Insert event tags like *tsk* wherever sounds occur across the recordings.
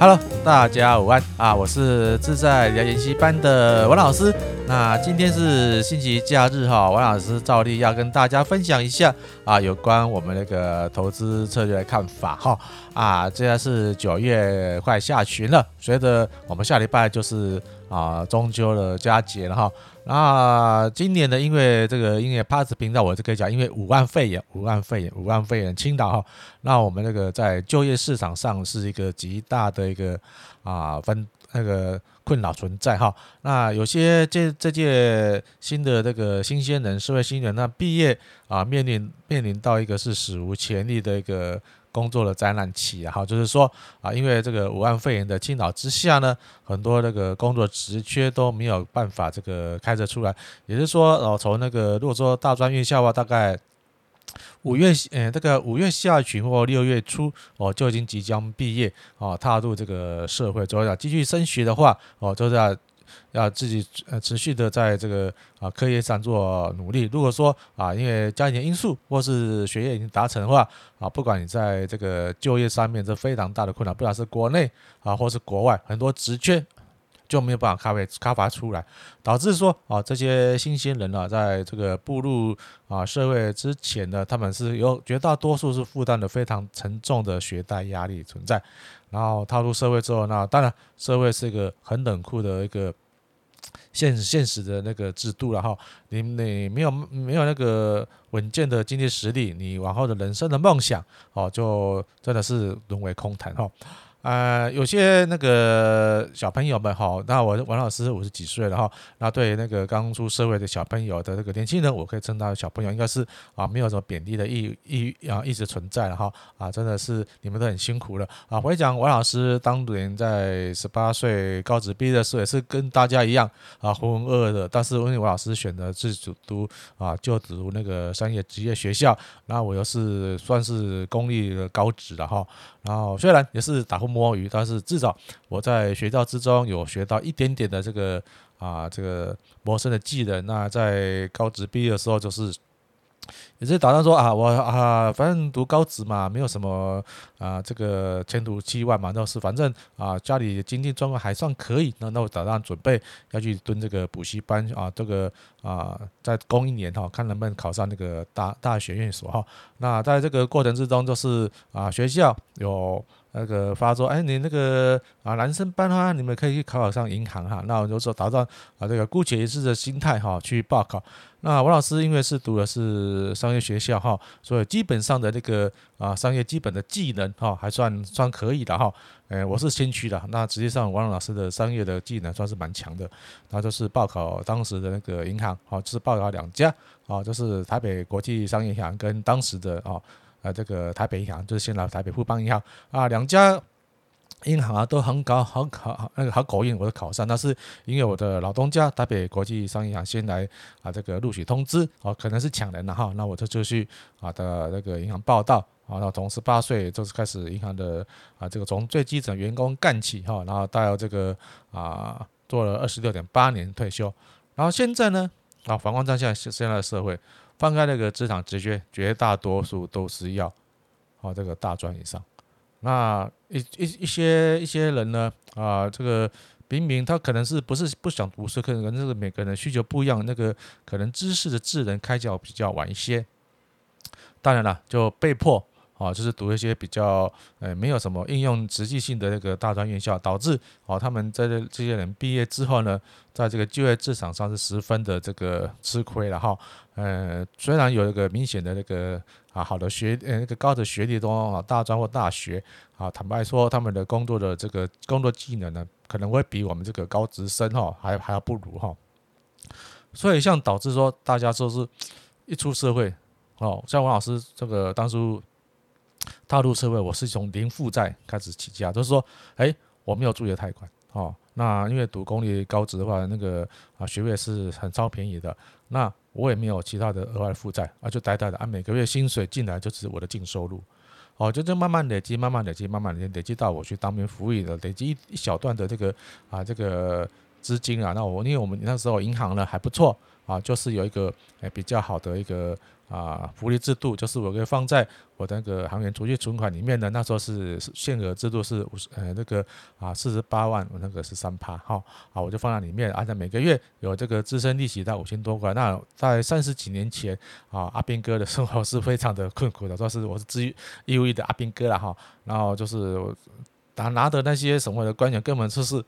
Hello，大家午安啊！我是自在聊研习班的王老师。那今天是星期假日哈，王老师照例要跟大家分享一下啊，有关我们那个投资策略的看法哈啊。现在是九月快下旬了，随着我们下礼拜就是啊中秋的佳节了哈。那今年呢，因为这个音乐 Podcast 频道，我就可以讲，因为五万肺炎，五万肺炎，五万肺炎青岛哈，那我们那个在就业市场上是一个极大的一个啊分那个困扰存在哈。那有些这这届新的这个新鲜人，社会新人，那毕业啊面临面临到一个是史无前例的一个。工作的灾难期啊，哈，就是说啊，因为这个武汉肺炎的倾倒之下呢，很多那个工作职缺都没有办法这个开着出来。也就是说，哦，从那个如果说大专院校的话，大概五月，呃，这个五月下旬或六月初，哦，就已经即将毕业，哦，踏入这个社会，之后要继续升学的话，哦，就是要。要自己呃持续的在这个啊课业上做努力。如果说啊因为家庭因素或是学业已经达成的话啊，不管你在这个就业上面这非常大的困难，不管是国内啊或是国外，很多职缺就没有办法开发开发出来，导致说啊这些新鲜人呢，在这个步入啊社会之前呢，他们是有绝大多数是负担的非常沉重的学贷压力存在。然后踏入社会之后，那当然社会是一个很冷酷的一个 *tsk* 现现实的那个制度了哈。你你没有没有那个稳健的经济实力，你往后的人生的梦想哦，就真的是沦为空谈哈。呃，有些那个小朋友们哈，那我王老师五十几岁了哈，那对那个刚出社会的小朋友的这个年轻人，我可以称他小朋友，应该是啊，没有什么贬低的意意啊，一直存在了哈啊，真的是你们都很辛苦了啊。我讲王老师当年在十八岁高职毕业的时候，也是跟大家一样啊，浑浑噩噩的，但是因为王老师选择自主读啊，就读那个商业职业学校，那我又是算是公立的高职了哈。然后虽然也是打呼摸鱼，但是至少我在学校之中有学到一点点的这个啊这个谋生的技能。那在高职毕业的时候就是。也是打算说啊，我啊，反正读高职嘛，没有什么啊，这个前途期望嘛，都是反正啊，家里经济状况还算可以，那那我打算准备要去蹲这个补习班啊，这个啊，再攻一年哈，看能不能考上那个大大学院所哈。那在这个过程之中，就是啊，学校有。那个发说，哎，你那个啊，男生班啊，你们可以去考考上银行哈。那我就说打算啊，这个姑且一试的心态哈，去报考。那王老师因为是读的是商业学校哈，所以基本上的那个啊，商业基本的技能哈，还算算可以的哈。哎，我是先驱的。那实际上王老师的商业的技能算是蛮强的。那就是报考当时的那个银行，好，就是报考两家啊，就是台北国际商业银行跟当时的啊。啊，这个台北银行就是现在台北富邦银行啊，两家银行啊都很高，很考那个好狗运，我都考上。但是因为我的老东家台北国际商业银行先来啊，这个录取通知哦，可能是抢人了哈。那我就就去啊的那个银行报到啊，然后从十八岁就是开始银行的啊，这个从最基层员工干起哈，然后到这个啊做了二十六点八年退休，然后现在呢啊，反观在现现在的社会。翻开那个职场直觉，绝大多数都是要啊这个大专以上。那一一一些一些人呢啊，这个明明他可能是不是不想读书，可能这个每个人需求不一样，那个可能知识的智能开窍比较晚一些。当然了，就被迫。啊，就是读一些比较呃没有什么应用实际性的那个大专院校，导致啊他们在这这些人毕业之后呢，在这个就业市场上是十分的这个吃亏了哈。呃，虽然有一个明显的那个啊好的学呃那个高的学历都啊大专或大学啊，坦白说他们的工作的这个工作技能呢，可能会比我们这个高职生哈还还要不如哈。所以像导致说大家说是一出社会哦，像王老师这个当初。踏入社会，我是从零负债开始起家，就是说，哎，我没有助学贷款，哦，那因为读公立高职的话，那个啊学费是很超便宜的，那我也没有其他的额外负债，啊，就呆呆的，啊，每个月薪水进来就是我的净收入，哦，就这慢慢累积，慢慢累积，慢慢累积，累积到我去当兵服役的，累积一一小段的这个啊这个资金啊，那我因为我们那时候银行呢还不错。啊，就是有一个诶比较好的一个啊福利制度，就是我可以放在我的那个行员储蓄存款里面的，那时候是限额制度是五十呃那个啊四十八万，我那个是三趴，好，好我就放在里面，按照每个月有这个自身利息到五千多块。那在三十几年前啊，阿兵哥的生活是非常的困苦的，说是我是义义务役的阿兵哥了哈，然后就是拿拿的那些什么的官员根本就是。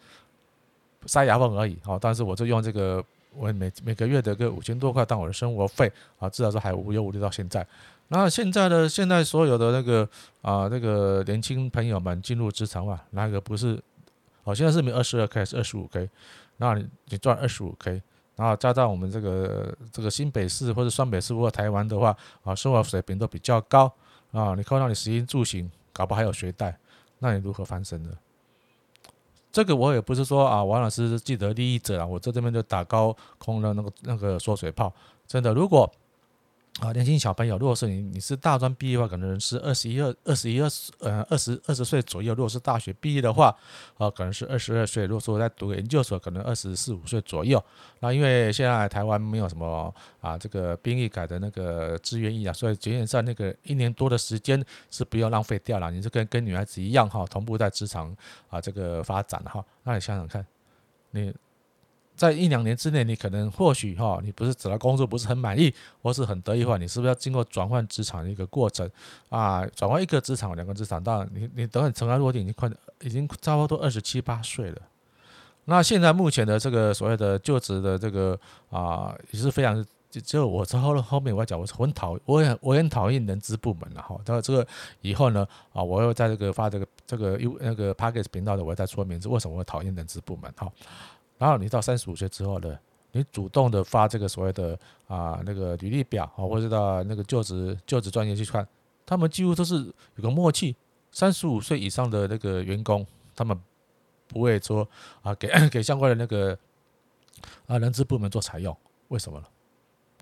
塞牙缝而已，哈，但是我就用这个，我每每个月的个五千多块当我的生活费，啊，至少说还无忧无虑到现在。那现在的现在所有的那个啊，那个年轻朋友们进入职场啊，哪个不是？哦，现在是没二十二 k 还是二十五 k？那你你赚二十五 k，然后加上我们这个这个新北市或者双北市或者台湾的话，啊，生活水平都比较高啊，你看到你食衣住行，搞不好还有学贷，那你如何翻身呢？这个我也不是说啊，王老师既得利益者啊，我在这边就打高空的那个那个缩水炮，真的，如果。啊，年轻小朋友，如果是你，你是大专毕业的话，可能是二十一二、二十一二十，呃，二十二十岁左右。如果是大学毕业的话，啊，可能是二十二岁。如果说在读研究所，可能二十四五岁左右。那因为现在台湾没有什么啊，这个兵役改的那个志愿役啊，所以基本上那个一年多的时间是不要浪费掉了。你是跟跟女孩子一样哈，同步在职场啊这个发展哈。那你想想看，你。在一两年之内，你可能或许哈，你不是找到工作不是很满意，或是很得意的话，你是不是要经过转换职场的一个过程啊？转换一个职场，两个职场，当然你你等你尘埃落定，已经快已经差不多二十七八岁了。那现在目前的这个所谓的就职的这个啊，也是非常只有我之后后面我要讲，我很讨我也我很讨厌人资部门了哈。当然这个以后呢啊，我会在这个发这个这个 U 那个 Podcast 频道的，我会再说明是为什么我讨厌人资部门哈。然后你到三十五岁之后呢，你主动的发这个所谓的啊那个履历表啊，或者到那个就职就职专业去看，他们几乎都是有个默契，三十五岁以上的那个员工，他们不会说啊给 *laughs* 给相关的那个啊人资部门做采用，为什么呢？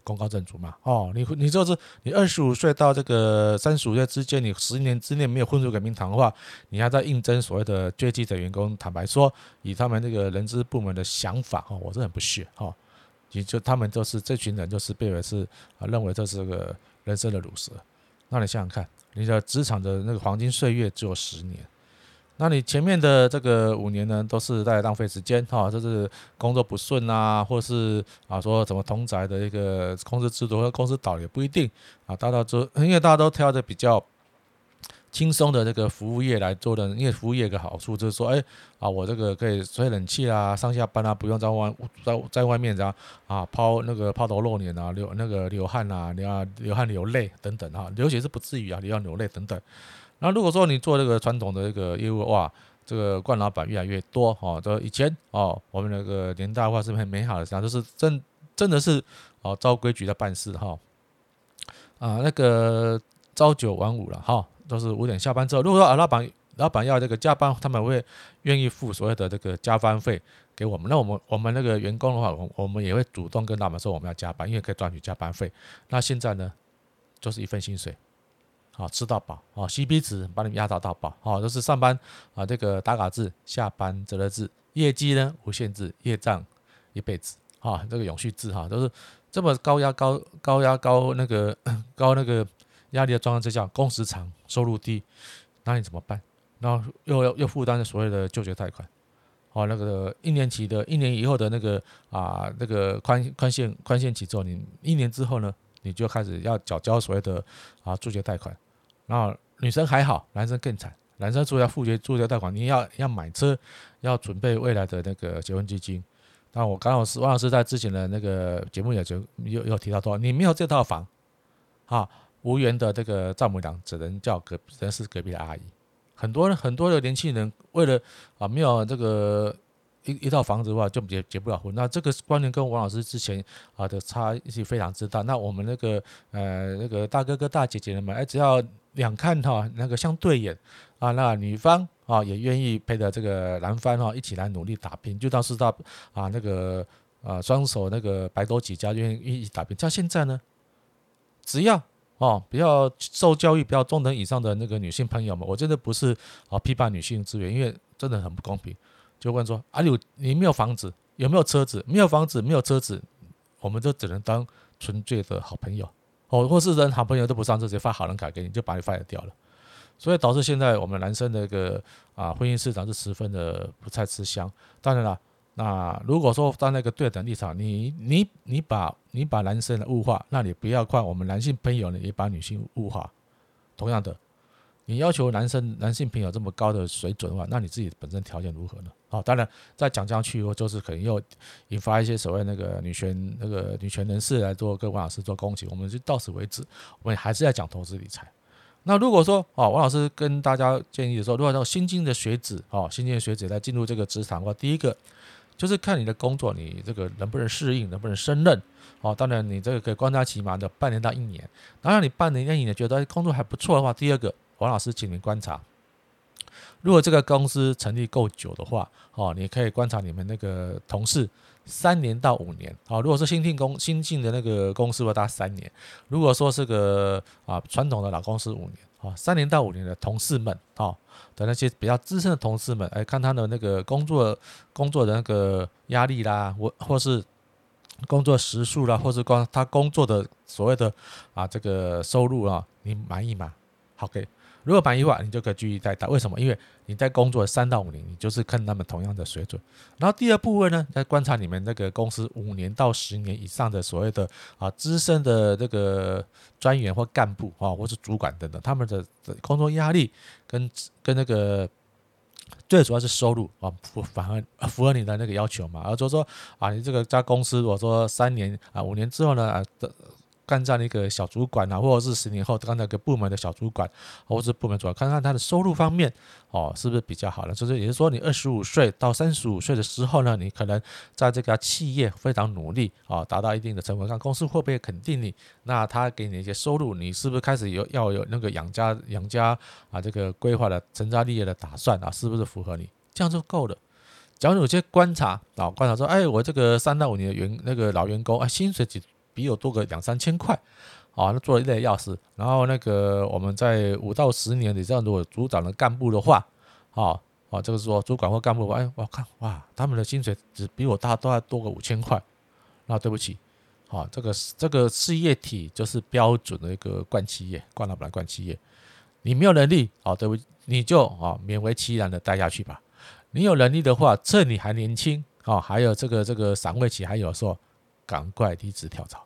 功高震主嘛，哦，你你就是你二十五岁到这个三十五岁之间，你十年之内没有混出个名堂的话，你还在应征所谓的阶级的员工。坦白说，以他们那个人资部门的想法，哈，我是很不屑，哈，也就他们就是这群人，就是被为是啊，认为这是个人生的鲁蛇。那你想想看，你的职场的那个黄金岁月只有十年。那你前面的这个五年呢，都是在浪费时间哈，就是工作不顺啊，或是啊说什么同宅的一个公司制度或公司倒也不一定啊，大家都因为大家都挑的比较轻松的这个服务业来做的，因为服务业有个好处就是说，哎啊，我这个可以吹冷气啦，上下班啊不用在外在在外面这样啊抛那个抛头露脸啊流那个流汗啊流啊流汗流泪等等哈，流血是不至于啊，你要流泪等等。那如果说你做这个传统的这个业务哇，这个惯老板越来越多哦。这以前哦，我们那个年代的话是很美好的，实际上就是真真的是哦，照规矩的办事哈。啊，那个朝九晚五了哈，都是五点下班之后。如果说啊，老板老板要这个加班，他们会愿意付所有的这个加班费给我们。那我们我们那个员工的话，我我们也会主动跟老板说我们要加班，因为可以赚取加班费。那现在呢，就是一份薪水。啊，吃到饱啊，CP 值把你们压到到饱啊，都是上班啊，这个打卡制，下班责任制，业绩呢无限制，业障一辈子啊，这个永续制哈，都是这么高压高高压高那个高那个压力的状况之下，工时长，收入低，那你怎么办？然后又要又负担着所谓的就学贷款，哦，那个一年期的，一年以后的那个啊，那个宽宽限宽限期之后，你一年之后呢，你就开始要缴交所谓的啊助学贷款。然后女生还好，男生更惨。男生除了要付学助学贷款，你要要买车，要准备未来的那个结婚基金。那我刚好是王老师在之前的那个节目也就有有提到说，你没有这套房，啊，无缘的这个丈母娘只能叫隔只能是隔壁的阿姨。很多人很多的年轻人为了啊没有这个一一套房子的话，就结结不了婚。那这个观念跟王老师之前啊的差异非常之大。那我们那个呃那个大哥哥大姐姐们，哎，只要两看哈，那个相对眼啊，那女方啊也愿意陪着这个男方哈一起来努力打拼，就当是到啊那个啊双手那个白手起家，愿意一起打拼。像现在呢，只要哦比较受教育比较中等以上的那个女性朋友们，我真的不是啊批判女性资源，因为真的很不公平。就问说啊，你你没有房子，有没有车子？没有房子，没有车子，我们就只能当纯粹的好朋友哦，或是人好朋友都不上，直接发好人卡给你，就把你 fire 掉了。所以导致现在我们男生的一个啊婚姻市场是十分的不太吃香。当然了，那如果说在那个对等立场，你你你把你把男生的物化，那你不要怪我们男性朋友呢也把女性物化。同样的，你要求男生男性朋友这么高的水准的话，那你自己本身条件如何呢？好，当然再讲下去，就是可能又引发一些所谓那个女权那个女权人士来做跟王老师做攻击。我们就到此为止，我们还是要讲投资理财。那如果说哦，王老师跟大家建议的时候，如果说新进的学子哦，新进的学子在进入这个职场的话，第一个就是看你的工作，你这个能不能适应，能不能胜任哦。当然，你这个可以观察期嘛的半年到一年。当然，你半年到一年觉得工作还不错的话，第二个，王老师请您观察，如果这个公司成立够久的话哦，你可以观察你们那个同事。三年到五年，啊，如果是新进公新进的那个公司的话，大三年；如果说是个啊传统的老公司五年，啊，三年到五年的同事们，啊的那些比较资深的同事们，哎，看他的那个工作工作的那个压力啦，或或是工作时数啦，或是光他工作的所谓的啊这个收入啊，你满意吗？好，OK。如果满意的话，你就可以继续再打。为什么？因为你在工作三到五年，你就是跟他们同样的水准。然后第二部分呢，在观察你们那个公司五年到十年以上的所谓的啊资深的这个专员或干部啊，或是主管等等，他们的工作压力跟跟那个最主要是收入啊，符反而符合你的那个要求嘛。而就是说啊，你这个家公司，如果说三年啊五年之后呢啊的。干在那个小主管啊，或者是十年后当那个部门的小主管，或者是部门主管，看看他的收入方面哦，是不是比较好呢？就是也就是说，你二十五岁到三十五岁的时候呢，你可能在这个企业非常努力啊，达到一定的成果，看公司会不会肯定你？那他给你一些收入，你是不是开始有要有那个养家养家啊？这个规划的成家立业的打算啊，是不是符合你？这样就够了。假如有些观察啊，观察说，哎，我这个三到五年的员那个老员工啊，薪水几？比我多个两三千块，啊，那做了一类钥匙。然后那个我们在五到十年，你这样如果组长的干部的话，啊啊，这个是说主管或干部，哎，我看哇，他们的薪水只比我大，都要多个五千块。那对不起，啊，这个这个事业体就是标准的一个灌企业，灌老板灌企业。你没有能力，啊，对不起，你就啊勉为其难的待下去吧。你有能力的话，趁你还年轻，啊，还有这个这个赏味期还有说。赶快离职跳槽。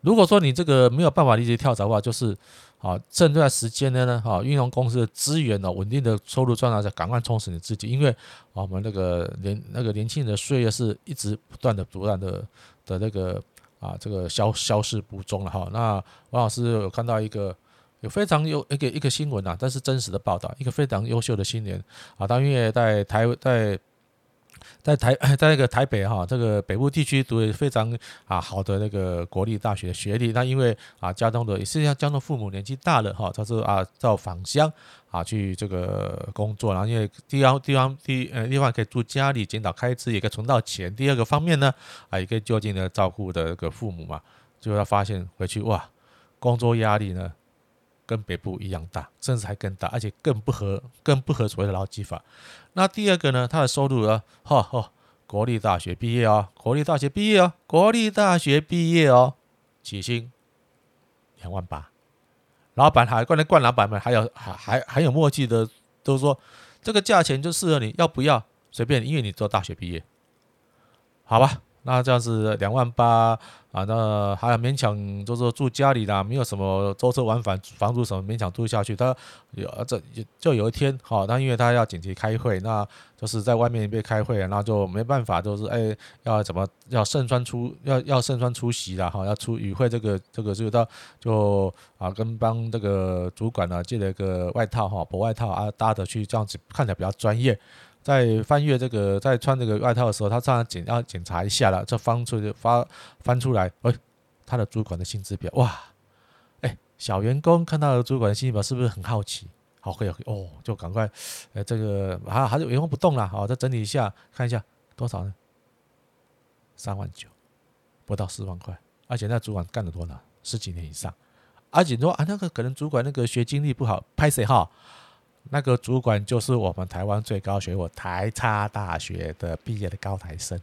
如果说你这个没有办法离职跳槽的话，就是啊，这段时间呢，哈，运用公司的资源呢，稳定的收入赚到，再赶快充实你自己。因为我们那个年那个年轻人的岁月是一直不断的、不断的的那个啊，这个消消失不踪了哈。那王老师有看到一个有非常有一个一个新闻啊，但是真实的报道，一个非常优秀的青年啊，当因为在台在。在台 *coughs* 在那个台北哈，这个北部地区读的非常啊好的那个国立大学学历，那因为啊家中的也是像家中父母年纪大了哈，他是啊到返乡啊去这个工作，然后因为地方地方第呃地方可以住家里减少开支，也可以存到钱。第二个方面呢啊也可以就近的照顾的这个父母嘛，最后他发现回去哇工作压力呢。跟北部一样大，甚至还更大，而且更不合，更不合所谓的劳基法。那第二个呢，他的收入啊，*laughs* 哈、哈、国立大学毕业哦，国立大学毕业哦，国立大学毕业哦，起薪两万八，老板还关键惯老板们还有还还还有默契的，都说这个价钱就适合你，要不要随便，因为你做大学毕业，好吧。那这样子两万八啊，那还勉强就是住家里啦，没有什么舟车往返、房租什么勉强住下去。他有这就有一天，哈，那因为他要紧急开会，那就是在外面被开会，那就没办法，就是哎要怎么要盛装出要要盛装出席啦，哈，要出与会这个这个就到就啊跟帮这个主管呢借了一个外套哈薄外套啊搭着去，这样子看起来比较专业。在翻阅这个，在穿这个外套的时候，他这样检要检查一下了，就翻出去发翻出来，哎，他的主管的薪资表，哇，哎，小员工看到主管的薪资表是不是很好奇？好，可以，哦，就赶快，呃，这个啊，还是员工不动了，好，再整理一下，看一下多少呢？三万九，不到四万块，而且那主管干了多少？十几年以上，而且说啊，那个可能主管那个学经历不好，拍谁哈？那个主管就是我们台湾最高学府台差大学的毕业的高材生，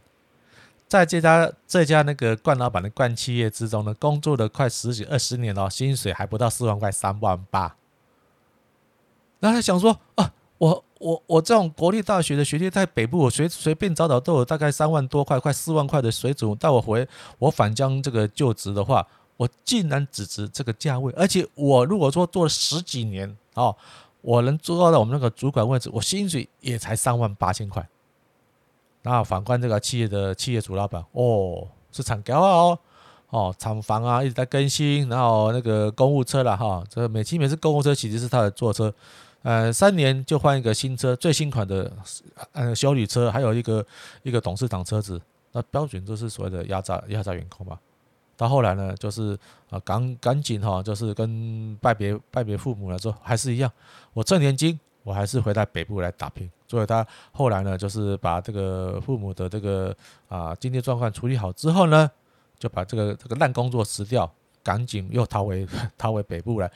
在这家这家那个冠老板的冠企业之中呢，工作了快十几二十年了，薪水还不到四万块，三万八。那他想说啊，我我我这种国立大学的学历，在北部我随随便找找都有大概三万多块，快四万块的水准。带我回我返乡这个就职的话，我竟然只值这个价位，而且我如果说做了十几年哦，我能做到我们那个主管位置，我薪水也才三万八千块。那反观这个企业的企业主老板，哦，是厂高哦，哦，厂房啊一直在更新，然后那个公务车了哈，这每期每次公务车其实是他的坐车。呃，三年就换一个新车，最新款的呃修理车，还有一个一个董事长车子，那标准都是所谓的压榨压榨员工嘛。到后来呢，就是啊赶赶紧哈，就是跟拜别拜别父母了之后，还是一样，我挣年金，我还是回到北部来打拼。所以他后来呢，就是把这个父母的这个啊经济状况处理好之后呢，就把这个这个烂工作辞掉，赶紧又逃回逃回北部来。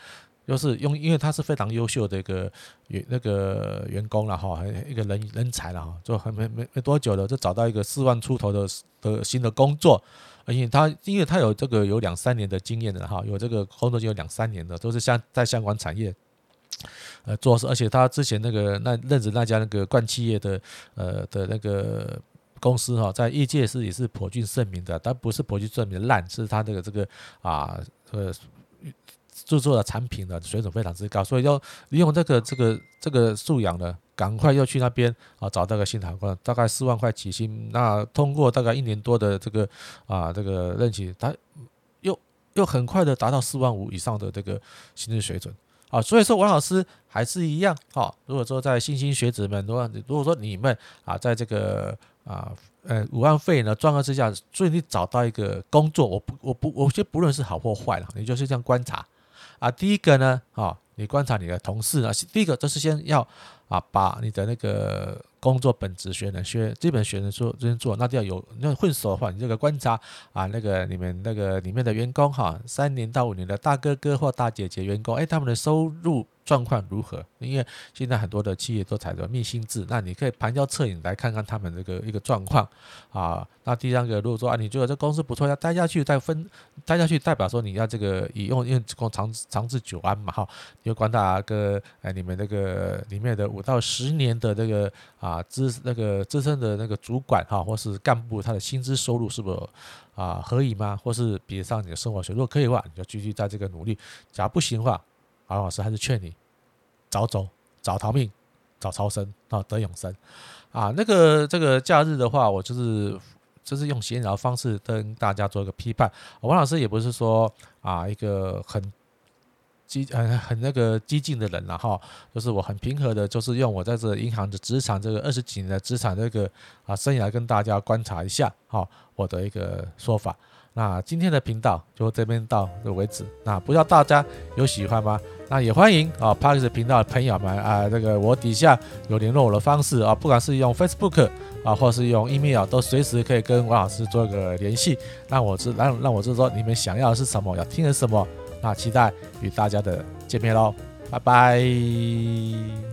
就是用，因为他是非常优秀的一个员那个员工了哈，一个人人才了哈，就还没没没多久了，就找到一个四万出头的的新的工作，而且他因为他有这个有两三年的经验的哈，有这个工作就有两三年的，都是相在相关产业呃做事，而且他之前那个那任职那家那个冠企业的呃的那个公司哈，在业界是也是颇具盛名的，但不是颇具盛名烂，是他这个这个啊呃。制作的产品的水准非常之高，所以要利用这个这个这个素养呢，赶快要去那边啊，找到个新厂官，大概四万块起薪。那通过大概一年多的这个啊这个任期，他又又很快的达到四万五以上的这个薪资水准啊。所以说王老师还是一样啊。如果说在新兴学子们，如果如果说你们啊，在这个啊呃五万费呢状况之下，所以你找到一个工作，我不我不我觉得不论是好或坏了，你就是这样观察。啊，第一个呢，啊，你观察你的同事呢，第一个就是先要啊，把你的那个工作本职学能学基本学能做认真做，那就要有那混熟的话，你这个观察啊，那个你们那个里面的员工哈，三年到五年的大哥哥或大姐姐员工，哎，他们的收入。状况如何？因为现在很多的企业都采用密薪制，那你可以旁敲侧影来看看他们这个一个状况啊。那第三个，如果说啊，你觉得这公司不错，要待下去再分，待下去代表说你要这个以用用长长治久安嘛哈。就观察个哎，你们那个里面的五到十年的这个啊资那个资深的那个主管哈，或是干部，他的薪资收入是不啊合理吗？或是比得上你的生活水？如果可以的话，你就继续在这个努力；假如不行的话，王老师还是劝你早走，早逃命，早超生啊，得永生啊！那个这个假日的话，我就是就是用闲聊方式跟大家做一个批判。王老师也不是说啊一个很激很很那个激进的人了哈，就是我很平和的，就是用我在这银行的职场这个二十几年的职场这个啊生涯跟大家观察一下哈，我的一个说法。那今天的频道就这边到这为止。那不知道大家有喜欢吗？那也欢迎啊 Parks 频道的朋友们啊，这个我底下有联络我的方式啊，不管是用 Facebook 啊，或是用 email，都随时可以跟王老师做一个联系。让我知让让我知道你们想要的是什么，要听的是什么。那期待与大家的见面喽，拜拜。